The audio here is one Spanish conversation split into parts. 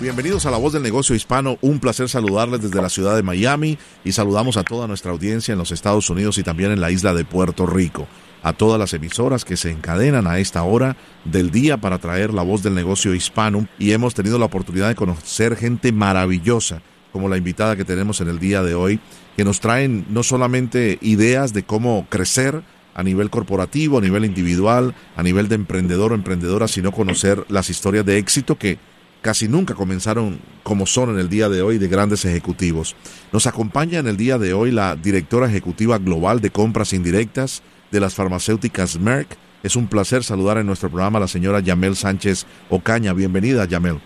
Bienvenidos a La Voz del Negocio Hispano. Un placer saludarles desde la ciudad de Miami y saludamos a toda nuestra audiencia en los Estados Unidos y también en la isla de Puerto Rico. A todas las emisoras que se encadenan a esta hora del día para traer la voz del negocio hispano y hemos tenido la oportunidad de conocer gente maravillosa como la invitada que tenemos en el día de hoy, que nos traen no solamente ideas de cómo crecer, a nivel corporativo, a nivel individual, a nivel de emprendedor o emprendedora, sino conocer las historias de éxito que casi nunca comenzaron como son en el día de hoy de grandes ejecutivos. Nos acompaña en el día de hoy la directora ejecutiva global de compras indirectas de las farmacéuticas Merck. Es un placer saludar en nuestro programa a la señora Yamel Sánchez Ocaña. Bienvenida, Yamel.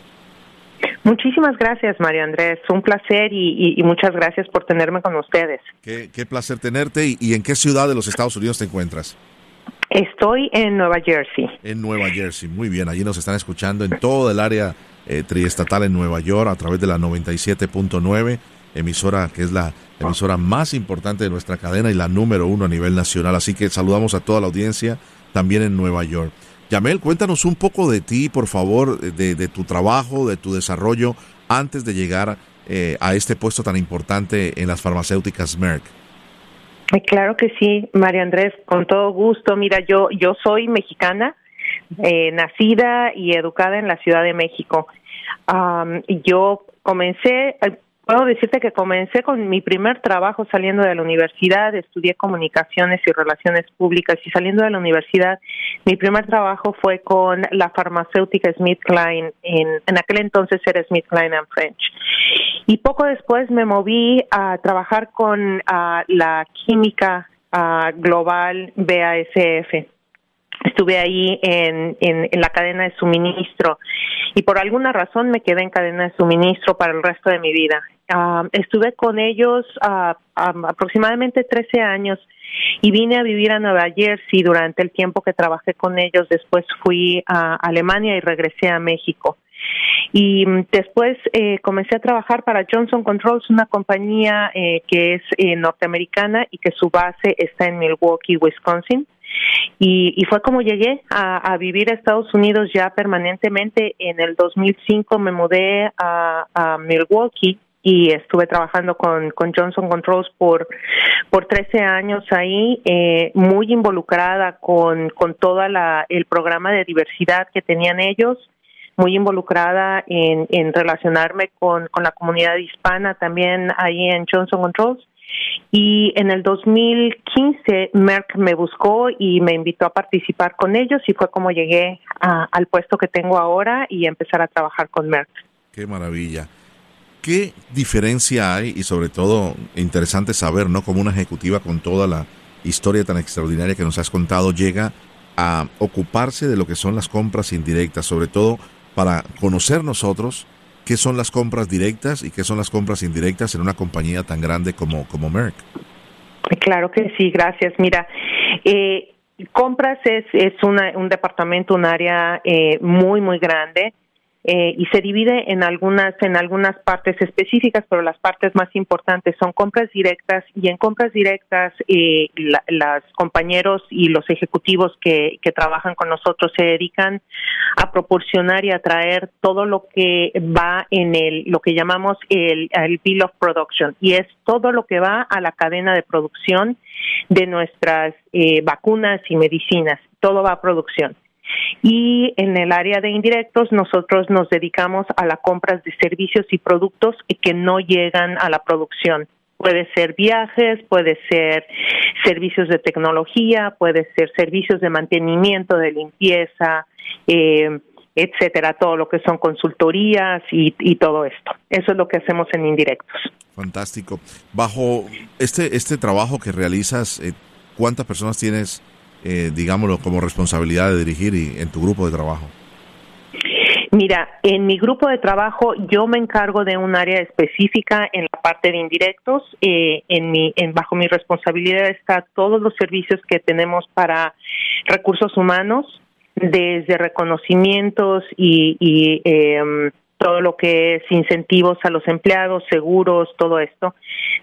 Muchísimas gracias, Mario Andrés. Un placer y, muchas gracias por tenerme con ustedes. Qué, placer tenerte. ¿Y en qué ciudad de los Estados Unidos te encuentras? Estoy en Nueva Jersey. En Nueva Jersey, muy bien. Allí nos están escuchando en todo el área eh, triestatal en Nueva York a través de la 97.9, emisora que es la emisora más importante de nuestra cadena y la número uno a nivel nacional. Así que saludamos a toda la audiencia también en Nueva York. Yamel, cuéntanos un poco de ti, por favor, de, tu trabajo, de tu desarrollo antes de llegar eh, a este puesto tan importante en las farmacéuticas Merck. Claro que sí, María Andrés, con todo gusto. Mira, yo yo soy mexicana, eh, nacida y educada en la Ciudad de México. Yo comencé, eh, puedo decirte que comencé con mi primer trabajo saliendo de la universidad, estudié comunicaciones y relaciones públicas y saliendo de la universidad, mi primer trabajo fue con la farmacéutica Smith Klein, en, en aquel entonces era Smith Klein and French. Y poco después me moví a trabajar con la química global BASF estuve ahí en, en, la cadena de suministro y por alguna razón me quedé en cadena de suministro para el resto de mi vida. Ah, estuve con ellos uh, aproximadamente 13 años y vine a vivir a Nueva Jersey durante el tiempo que trabajé con ellos. Después fui a Alemania y regresé a México. Y mm, después eh, comencé a trabajar para Johnson Controls, una compañía eh, que es eh, norteamericana y que su base está en Milwaukee, Wisconsin. Y, y fue como llegué a, vivir a Estados Unidos ya permanentemente. En el 2005 me mudé a, Milwaukee y estuve trabajando con, con Johnson Controls por, por 13 años ahí, eh, muy involucrada con, con todo el programa de diversidad que tenían ellos, muy involucrada en, en relacionarme con, con la comunidad hispana también ahí en Johnson Controls y en el 2015 Merck me buscó y me invitó a participar con ellos y fue como llegué al puesto que tengo ahora y empezar a trabajar con Merck. Qué maravilla. ¿Qué diferencia hay y sobre todo interesante saber, ¿no? Como una ejecutiva con toda la historia tan extraordinaria que nos has contado llega a ocuparse de lo que son las compras indirectas, sobre todo para conocer nosotros qué son las compras directas y qué son las compras indirectas en una compañía tan grande como, como Merck. Claro que sí, gracias. Mira, eh, compras es, es una, un departamento, un área eh, muy, muy grande eh, y se divide en algunas en algunas partes específicas, pero las partes más importantes son compras directas y en compras directas eh, los compañeros y los ejecutivos que, que trabajan con nosotros se dedican a proporcionar y a traer todo lo que va en el lo que llamamos el, el bill of production y es todo lo que va a la cadena de producción de nuestras eh, vacunas y medicinas, todo va a producción. Y en el área de indirectos, nosotros nos dedicamos a la compra de servicios y productos que no llegan a la producción. Puede ser viajes, puede ser servicios de tecnología, puede ser servicios de mantenimiento, de limpieza, eh, etcétera, todo lo que son consultorías y, todo esto. Eso es lo que hacemos en indirectos. Fantástico. Bajo este este trabajo que realizas, eh, ¿cuántas personas tienes eh, digámoslo, como responsabilidad de dirigir y, en tu grupo de trabajo? Mira, en mi grupo de trabajo yo me encargo de un área específica en la parte de indirectos. Eh, en mi, en, bajo mi responsabilidad está todos los servicios que tenemos para recursos humanos, desde reconocimientos y, y eh, todo lo que es incentivos a los empleados, seguros, todo esto.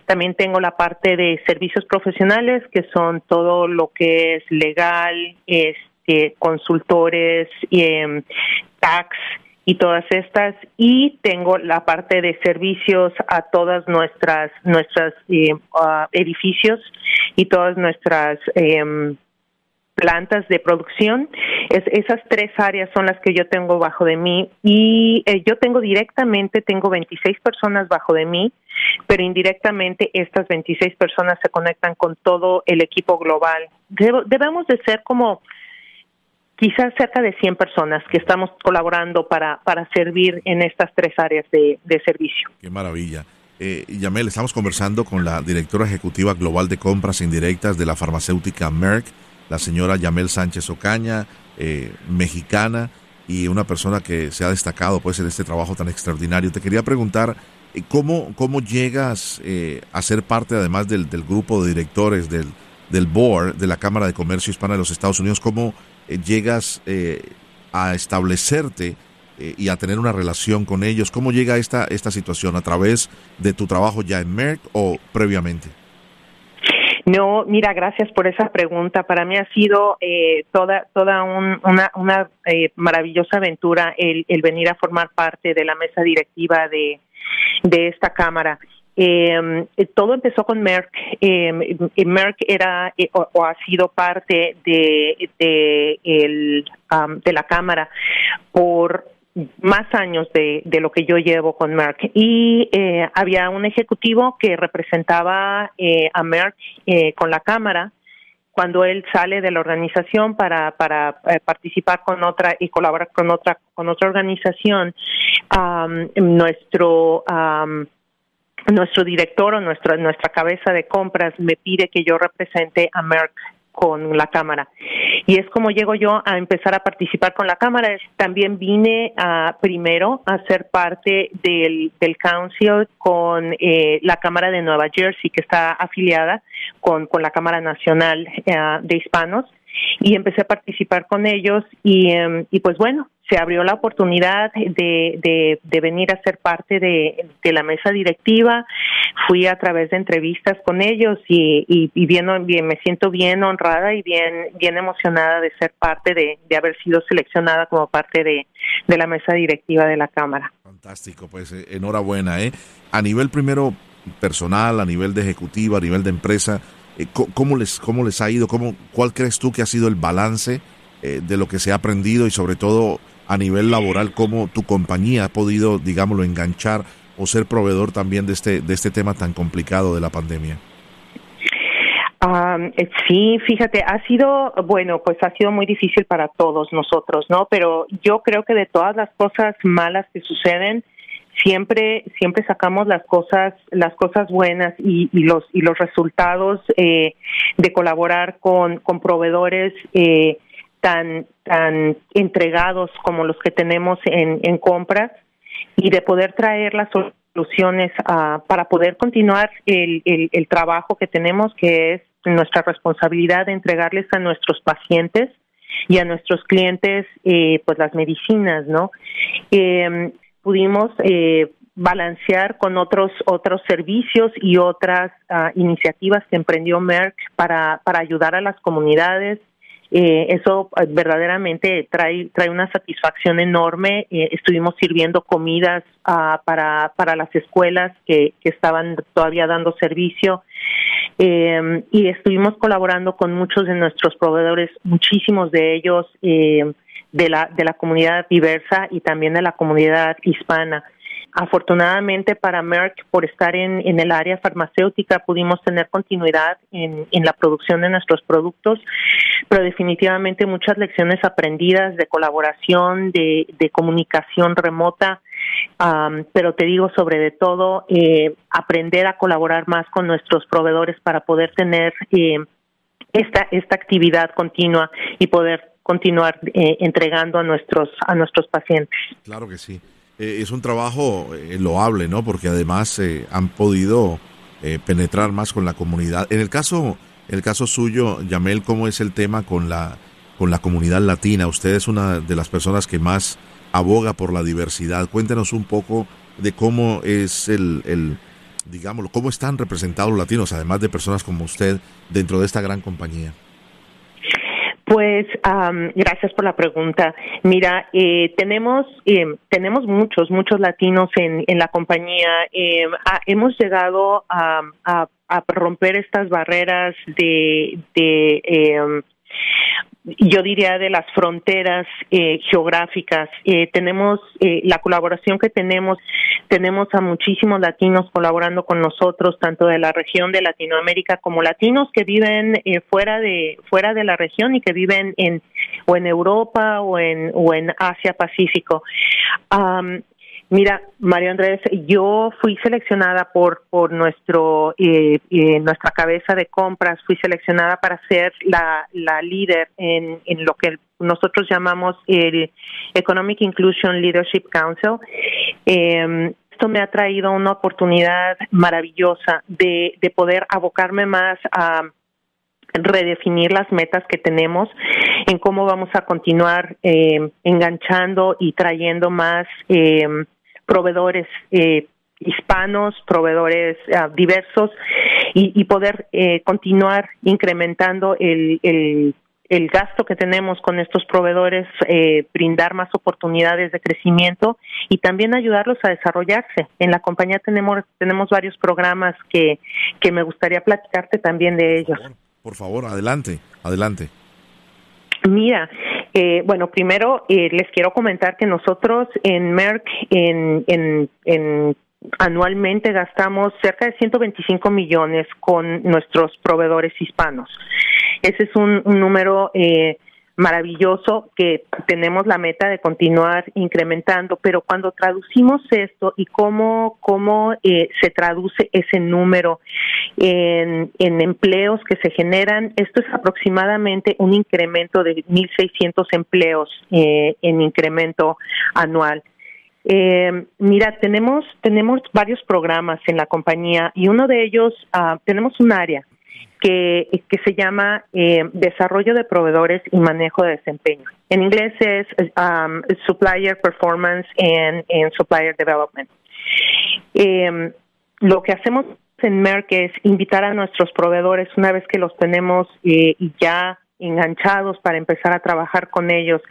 También tengo la parte de servicios profesionales, que son todo lo que es legal, este, consultores, eh, tax y todas estas. Y tengo la parte de servicios a todas nuestras nuestras eh, uh, edificios y todas nuestras eh, plantas de producción. Es, esas tres áreas son las que yo tengo bajo de mí y eh, yo tengo directamente, tengo 26 personas bajo de mí, pero indirectamente estas 26 personas se conectan con todo el equipo global. debemos de ser como quizás cerca de 100 personas que estamos colaborando para, para servir en estas tres áreas de, de servicio. Qué maravilla. Eh, Yamel, estamos conversando con la directora ejecutiva global de compras indirectas de la farmacéutica Merck la señora Yamel Sánchez Ocaña, eh, mexicana y una persona que se ha destacado pues en este trabajo tan extraordinario. Te quería preguntar eh, cómo, cómo llegas eh, a ser parte además del, del, grupo de directores del, del board de la Cámara de Comercio Hispana de los Estados Unidos, cómo llegas a establecerte y a tener una relación con ellos. ¿Cómo llega esta, esta situación? ¿A través de tu trabajo ya en Merck o previamente? No, mira, gracias por esa pregunta. Para mí ha sido eh, toda toda una, una eh, maravillosa aventura el, venir a formar parte de la mesa directiva de, de esta cámara. Eh, todo empezó con Merck. Eh, Merck era eh, o, o, ha sido parte de de, el, um, de la cámara por más años de, de, lo que yo llevo con Merck. Y eh, había un ejecutivo que representaba eh, a Merck eh, con la cámara. Cuando él sale de la organización para para eh, participar con otra y colaborar con otra con otra organización nuestro nuestro director o nuestra nuestra cabeza de compras me pide que yo represente a Merck con la Cámara. Y es como llego yo a empezar a participar con la Cámara. También vine a, primero a ser parte del, del Council con eh, la Cámara de Nueva Jersey, que está afiliada con, con la Cámara Nacional eh, de Hispanos y empecé a participar con ellos y, eh, y pues bueno, se abrió la oportunidad de, de, venir a ser parte de, de, la mesa directiva. Fui a través de entrevistas con ellos y, y, y bien, me siento bien honrada y bien, bien emocionada de ser parte de, haber sido seleccionada como parte de, de la mesa directiva de la Cámara. Fantástico, pues eh, enhorabuena. ¿eh? A nivel primero personal, a nivel de ejecutiva, a nivel de empresa, ¿cómo, les, ¿cómo les ha ido? ¿Cómo, ¿Cuál crees tú que ha sido el balance eh, de lo que se ha aprendido y sobre todo a nivel laboral, cómo tu compañía ha podido, digámoslo, enganchar o ser proveedor también de este, de este tema tan complicado de la pandemia? Um, sí, fíjate, ha sido, bueno, pues ha sido muy difícil para todos nosotros, ¿no? Pero yo creo que de todas las cosas malas que suceden, siempre siempre sacamos las cosas las cosas buenas y, y los y los resultados eh, de colaborar con con proveedores eh, tan tan entregados como los que tenemos en, en compras y de poder traer las soluciones a, para poder continuar el, el, el trabajo que tenemos que es nuestra responsabilidad de entregarles a nuestros pacientes y a nuestros clientes eh, pues las medicinas no eh, pudimos eh, balancear con otros otros servicios y otras uh, iniciativas que emprendió Merck para para ayudar a las comunidades. Eh, eso eh, verdaderamente trae trae una satisfacción enorme. Eh, estuvimos sirviendo comidas uh, para para las escuelas que, estaban todavía dando servicio. Eh, y estuvimos colaborando con muchos de nuestros proveedores muchísimos de ellos. Eh, de la, de la comunidad diversa y también de la comunidad hispana. Afortunadamente para Merck, por estar en, en el área farmacéutica, pudimos tener continuidad en, en la producción de nuestros productos, pero definitivamente muchas lecciones aprendidas de colaboración, de, de comunicación remota, um, pero te digo sobre todo, eh, aprender a colaborar más con nuestros proveedores para poder tener eh, esta, esta actividad continua y poder continuar eh, entregando a nuestros a nuestros pacientes. Claro que sí. Eh, es un trabajo loable, ¿no? Porque además han podido penetrar más con la comunidad. En el caso en el caso suyo, Yamel, ¿cómo es el tema con la con la comunidad latina? Usted es una de las personas que más aboga por la diversidad. Cuéntenos un poco de cómo es el, el digámoslo, cómo están representados los latinos, además de personas como usted, dentro de esta gran compañía. Pues gracias por la pregunta. Mira, eh, tenemos eh, tenemos muchos muchos latinos en, en la compañía. Eh, hemos llegado a, a, a, romper estas barreras de, de em, yo diría de las fronteras eh, geográficas. Eh, tenemos eh, la colaboración que tenemos, tenemos a muchísimos latinos colaborando con nosotros, tanto de la región de Latinoamérica como latinos que viven fuera de fuera de la región y que viven en o en Europa o en o en Asia Pacífico. Mira, Mario Andrés, yo fui seleccionada por por nuestro eh, eh, nuestra cabeza de compras, fui seleccionada para ser la, la líder en, en lo que nosotros llamamos el Economic Inclusion Leadership Council. Eh, esto me ha traído una oportunidad maravillosa de, de poder abocarme más a redefinir las metas que tenemos en cómo vamos a continuar eh, enganchando y trayendo más eh, proveedores eh, hispanos, proveedores ah, diversos y, poder eh, continuar incrementando el, el, el, gasto que tenemos con estos proveedores, eh, brindar más oportunidades de crecimiento y también ayudarlos a desarrollarse. En la compañía tenemos, tenemos varios programas que, que me gustaría platicarte también de ellos. por favor adelante, adelante. Mira, eh, bueno, primero eh, les quiero comentar que nosotros en Merck en, en, en anualmente gastamos cerca de 125 millones con nuestros proveedores hispanos. Ese es un, un número eh, maravilloso que tenemos la meta de continuar incrementando, pero cuando traducimos esto y cómo, cómo eh, se traduce ese número en, en empleos que se generan, esto es aproximadamente un incremento de 1.600 empleos eh, en incremento anual. Eh, mira, tenemos tenemos varios programas en la compañía y uno de ellos uh, tenemos un área que, se llama eh, Desarrollo de Proveedores y Manejo de Desempeño. En inglés es um, Supplier Performance and, Supplier Development. Eh, lo que hacemos en Merck es invitar a nuestros proveedores, una vez que los tenemos eh, ya enganchados para empezar a trabajar con ellos.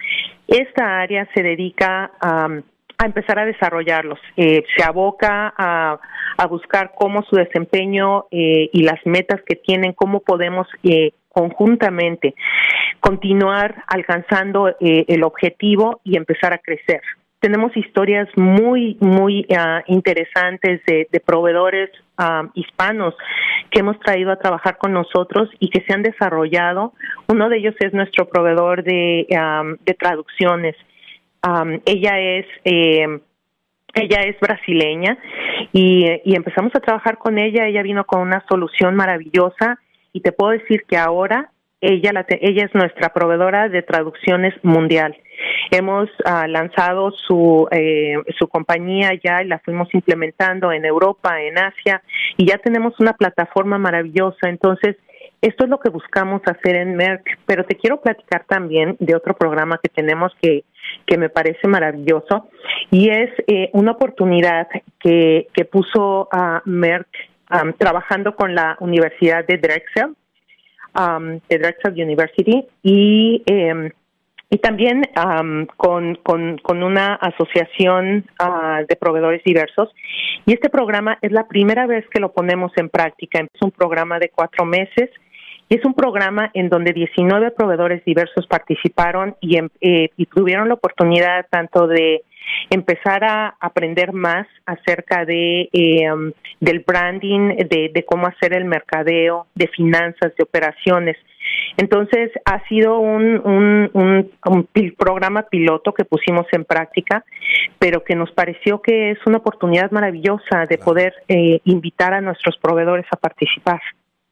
Esta área se dedica a a empezar a desarrollarlos. Eh, se aboca a, a, buscar cómo su desempeño eh, y las metas que tienen, cómo podemos eh, conjuntamente continuar alcanzando eh, el objetivo y empezar a crecer. Tenemos historias muy, muy uh, interesantes de, de proveedores uh, hispanos que hemos traído a trabajar con nosotros y que se han desarrollado. Uno de ellos es nuestro proveedor de, um, de traducciones ella es eh, ella es brasileña y, y, empezamos a trabajar con ella. Ella vino con una solución maravillosa y te puedo decir que ahora ella, la ella es nuestra proveedora de traducciones mundial. Hemos uh, lanzado su, eh, su compañía ya y la fuimos implementando en Europa, en Asia y ya tenemos una plataforma maravillosa. Entonces, esto es lo que buscamos hacer en Merck, pero te quiero platicar también de otro programa que tenemos que, que me parece maravilloso y es eh, una oportunidad que, que puso a Merck trabajando con la Universidad de Drexel, de Drexel University, y, em, y también con, con, con, una asociación ah, de proveedores diversos. Y este programa es la primera vez que lo ponemos en práctica. Es un programa de cuatro meses es un programa en donde 19 proveedores diversos participaron y, em, eh, y tuvieron la oportunidad tanto de empezar a aprender más acerca de em, del branding, de, cómo hacer el mercadeo, de finanzas, de operaciones. Entonces ha sido un, un, un, programa piloto que pusimos en práctica, pero que nos pareció que es una oportunidad maravillosa de poder eh, invitar a nuestros proveedores a participar.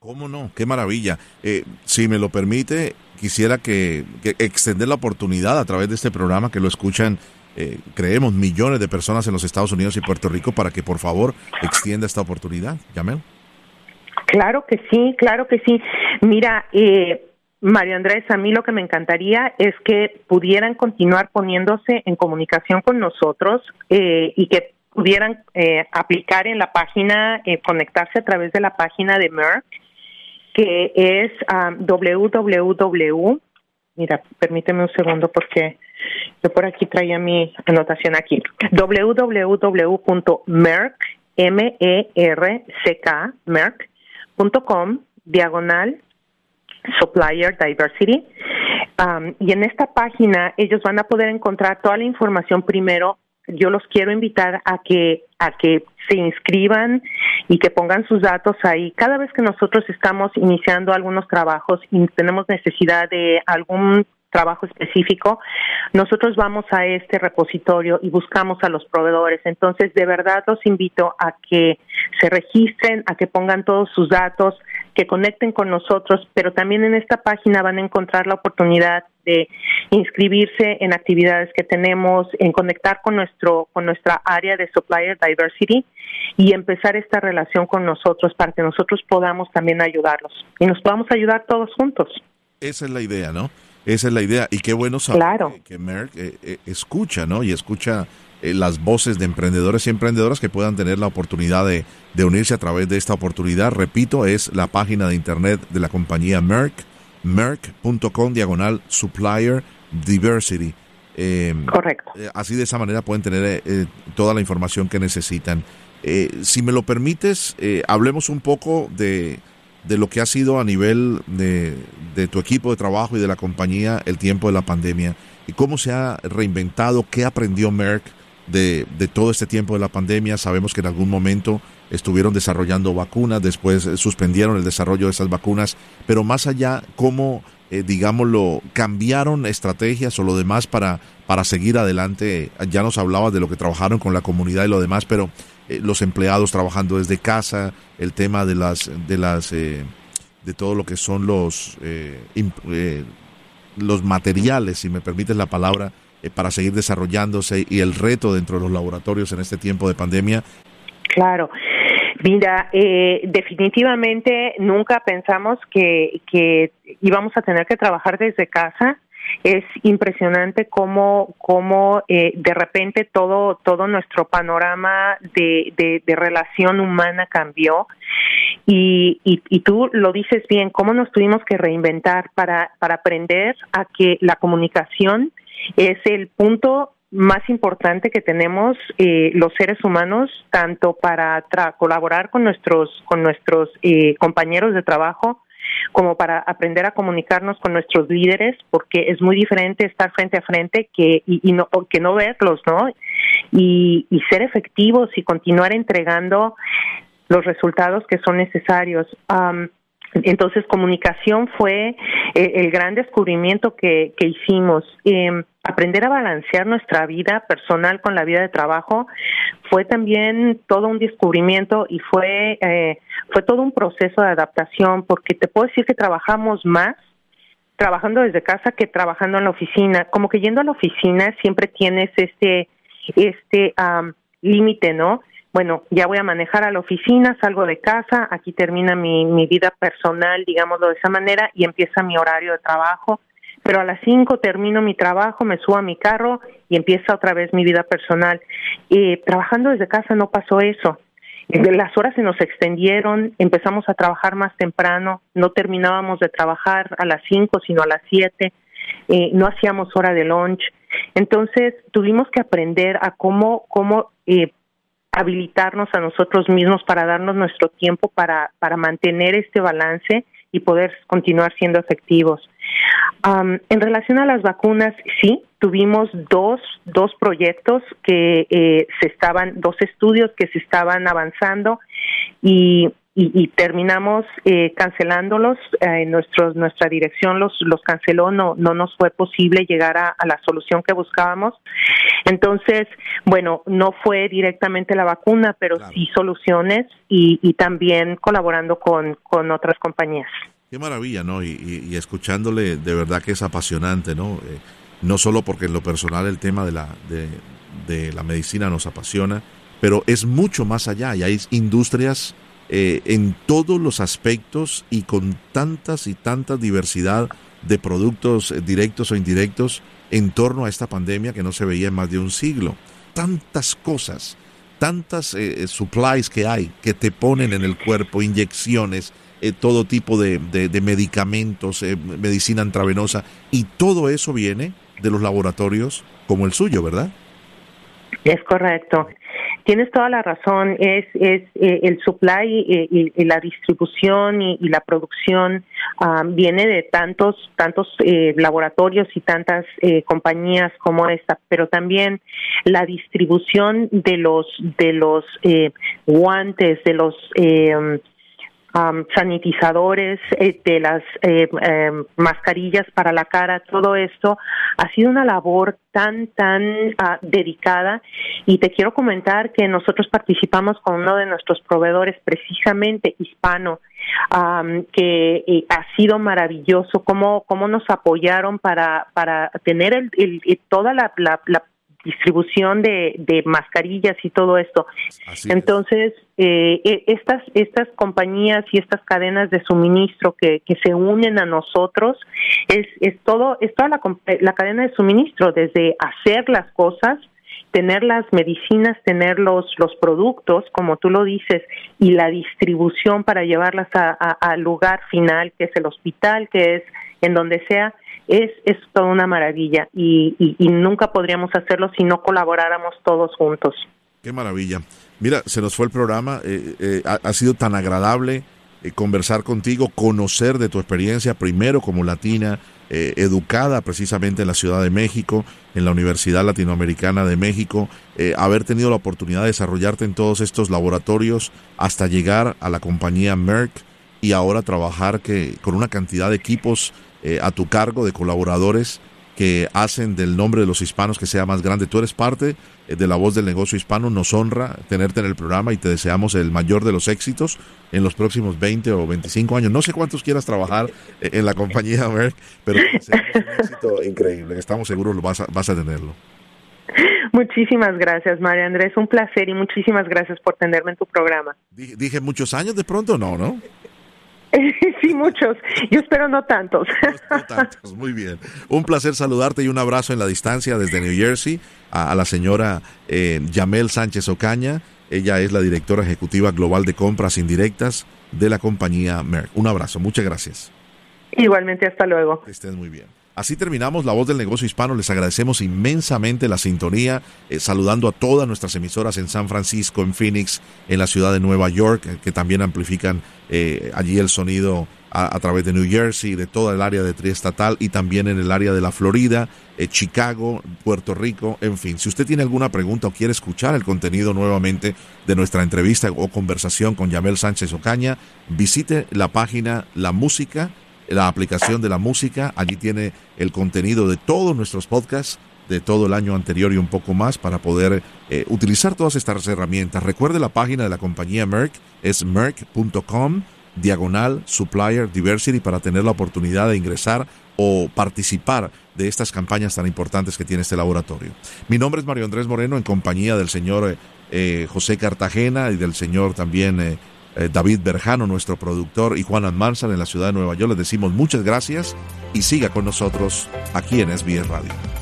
¿Cómo no? Qué maravilla. Eh, si me lo permite, quisiera que, extender la oportunidad a través de este programa que lo escuchan, eh, creemos, millones de personas en los Estados Unidos y Puerto Rico para que por favor extienda esta oportunidad. Yamel. Claro que sí, claro que sí. Mira, eh, Mario Andrés, a mí lo que me encantaría es que pudieran continuar poniéndose en comunicación con nosotros eh, y que pudieran eh, aplicar en la página, eh, conectarse a través de la página de Merck, que es um, www. Mira, permíteme un segundo porque yo por aquí traía mi anotación aquí. www.merck, m e r c k merck.com diagonal Supplier Diversity. Y en esta página ellos van a poder encontrar toda la información primero. Yo los quiero invitar a que a que se inscriban y que pongan sus datos ahí. Cada vez que nosotros estamos iniciando algunos trabajos y tenemos necesidad de algún trabajo específico, nosotros vamos a este repositorio y buscamos a los proveedores. Entonces, de verdad los invito a que se registren, a que pongan todos sus datos, que conecten con nosotros, pero también en esta página van a encontrar la oportunidad de inscribirse en actividades que tenemos, en conectar con nuestro con nuestra área de supplier diversity y empezar esta relación con nosotros para que nosotros podamos también ayudarlos y nos podamos ayudar todos juntos. Esa es la idea, ¿no? Esa es la idea y qué bueno saber que, Merck eh, eh, escucha, ¿no? Y escucha eh, las voces de emprendedores y emprendedoras que puedan tener la oportunidad de, unirse a través de esta oportunidad. Repito, es la página de internet de la compañía Merck, merck.com diagonal supplier diversity. Em, Correcto. Eh, así de esa manera pueden tener eh, toda la información que necesitan. si me lo permites, hablemos un poco de, de, lo que ha sido a nivel de, de tu equipo de trabajo y de la compañía el tiempo de la pandemia y cómo se ha reinventado, qué aprendió Merck de, todo este tiempo de la pandemia. Sabemos que en algún momento estuvieron desarrollando vacunas, después eh, suspendieron el desarrollo de esas vacunas, pero más allá, cómo, eh, digámoslo, cambiaron estrategias o lo demás para, para seguir adelante. Ya nos hablabas de lo que trabajaron con la comunidad y lo demás, pero eh, los empleados trabajando desde casa, el tema de las, de las, de todo lo que son los, los materiales, si me permites la palabra, eh, para seguir desarrollándose y el reto dentro de los laboratorios en este tiempo de pandemia? Claro. Mira, eh, definitivamente nunca pensamos que, que íbamos a tener que trabajar desde casa es impresionante cómo, cómo eh, de repente todo, todo nuestro panorama de, de, de relación humana cambió. Y, y, y, tú lo dices bien, cómo nos tuvimos que reinventar para, para aprender a que la comunicación es el punto más importante que tenemos eh, los seres humanos tanto para colaborar con nuestros con nuestros eh, compañeros de trabajo como para aprender a comunicarnos con nuestros líderes porque es muy diferente estar frente a frente que y, no que no verlos no y, y ser efectivos y continuar entregando los resultados que son necesarios entonces, comunicación fue eh, el gran descubrimiento que, que hicimos. Eh, aprender a balancear nuestra vida personal con la vida de trabajo fue también todo un descubrimiento y fue, eh, fue todo un proceso de adaptación, porque te puedo decir que trabajamos más trabajando desde casa que trabajando en la oficina. Como que yendo a la oficina siempre tienes este, este límite, ¿no? bueno, ya voy a manejar a la oficina, salgo de casa, aquí termina mi, mi vida personal, digámoslo de esa manera, y empieza mi horario de trabajo. Pero a las cinco termino mi trabajo, me subo a mi carro y empieza otra vez mi vida personal. Y trabajando desde casa no pasó eso. Las horas se nos extendieron, empezamos a trabajar más temprano, no terminábamos de trabajar a las cinco, sino a las siete, eh, no hacíamos hora de lunch. Entonces tuvimos que aprender a cómo, cómo eh, habilitarnos a nosotros mismos para darnos nuestro tiempo para, para mantener este balance y poder continuar siendo efectivos. En relación a las vacunas, sí, tuvimos dos, dos proyectos que eh, se estaban, dos estudios que se estaban avanzando y y, terminamos eh, cancelándolos. Eh, nuestro, nuestra dirección los, los canceló, no, no nos fue posible llegar a, la solución que buscábamos. Entonces, bueno, no fue directamente la vacuna, pero sí soluciones y, y también colaborando con, con otras compañías. Qué maravilla, ¿no? Y, escuchándole, de verdad que es apasionante, ¿no? Eh, no solo porque en lo personal el tema de la, de, de la medicina nos apasiona, pero es mucho más allá y hay industrias eh, en todos los aspectos y con tantas y tantas diversidad de productos eh, directos o indirectos en torno a esta pandemia que no se veía en más de un siglo. Tantas cosas, tantas eh, supplies que hay que te ponen en el cuerpo, inyecciones, todo tipo de, de medicamentos, medicina intravenosa, y todo eso viene de los laboratorios como el suyo, ¿verdad? Es correcto. Tienes toda la razón, es, es eh, el supply eh, y, la distribución y, la producción ah, viene de tantos, tantos eh, laboratorios y tantas compañías como esta, pero también la distribución de los, de los guantes, de los sanitizadores, eh, de las eh, em, mascarillas para la cara, todo esto ha sido una labor tan, tan ah, dedicada. Y te quiero comentar que nosotros participamos con uno de nuestros proveedores precisamente hispano, que eh, ha sido maravilloso, cómo, cómo nos apoyaron para, para tener el, toda la, la, la distribución de, de mascarillas y todo esto. Entonces, eh, e, estas, estas compañías y estas cadenas de suministro que, que se unen a nosotros, es, es todo, es toda la, la cadena de suministro, desde hacer las cosas, tener las medicinas, tener los, los productos, como tú lo dices, y la distribución para llevarlas al lugar final, que es el hospital, que es en donde sea, es, es toda una maravilla y, nunca podríamos hacerlo si no colaboráramos todos juntos. Qué maravilla. Mira, se nos fue el programa, eh, eh, ha, sido tan agradable eh, conversar contigo, conocer de tu experiencia, primero como latina, educada precisamente en la Ciudad de México, en la Universidad Latinoamericana de México, haber tenido la oportunidad de desarrollarte en todos estos laboratorios hasta llegar a la compañía Merck y ahora trabajar que, con una cantidad de equipos eh, a tu cargo de colaboradores que hacen del nombre de los hispanos que sea más grande. Tú eres parte eh, de la voz del negocio hispano, nos honra tenerte en el programa y te deseamos el mayor de los éxitos en los próximos 20 o 25 años. No sé cuántos quieras trabajar eh, en la compañía Merck, pero deseamos un éxito increíble, estamos seguros lo vas a, vas a tenerlo. Muchísimas gracias, María Andrés. Un placer y muchísimas gracias por tenerme en tu programa. Dije, dije muchos años de pronto, no, ¿no? sí, muchos. Yo espero no tantos. No, tantos, muy bien. Un placer saludarte y un abrazo en la distancia desde New Jersey a, la señora eh, Yamel Sánchez Ocaña. Ella es la directora ejecutiva global de compras indirectas de la compañía Merck. Un abrazo, muchas gracias. Igualmente, hasta luego. Que estés muy bien. Así terminamos La Voz del Negocio Hispano. Les agradecemos inmensamente la sintonía, eh, saludando a todas nuestras emisoras en San Francisco, en Phoenix, en la ciudad de Nueva York, eh, que también amplifican eh, allí el sonido a, través de New Jersey, de toda el área de triestatal y también en el área de la Florida, Chicago, Puerto Rico, en fin. Si usted tiene alguna pregunta o quiere escuchar el contenido nuevamente de nuestra entrevista o conversación con Yamel Sánchez Ocaña, visite la página La Música la aplicación de la música. Allí tiene el contenido de todos nuestros podcasts de todo el año anterior y un poco más para poder eh, utilizar todas estas herramientas. Recuerde la página de la compañía Merck, es merck.com diagonal supplier diversity para tener la oportunidad de ingresar o participar de estas campañas tan importantes que tiene este laboratorio. Mi nombre es Mario Andrés Moreno en compañía del señor eh, eh, José Cartagena y del señor también eh, David Berjano, nuestro productor, y Juan Almanzar en la ciudad de Nueva York. Les decimos muchas gracias y siga con nosotros aquí en SBS Radio.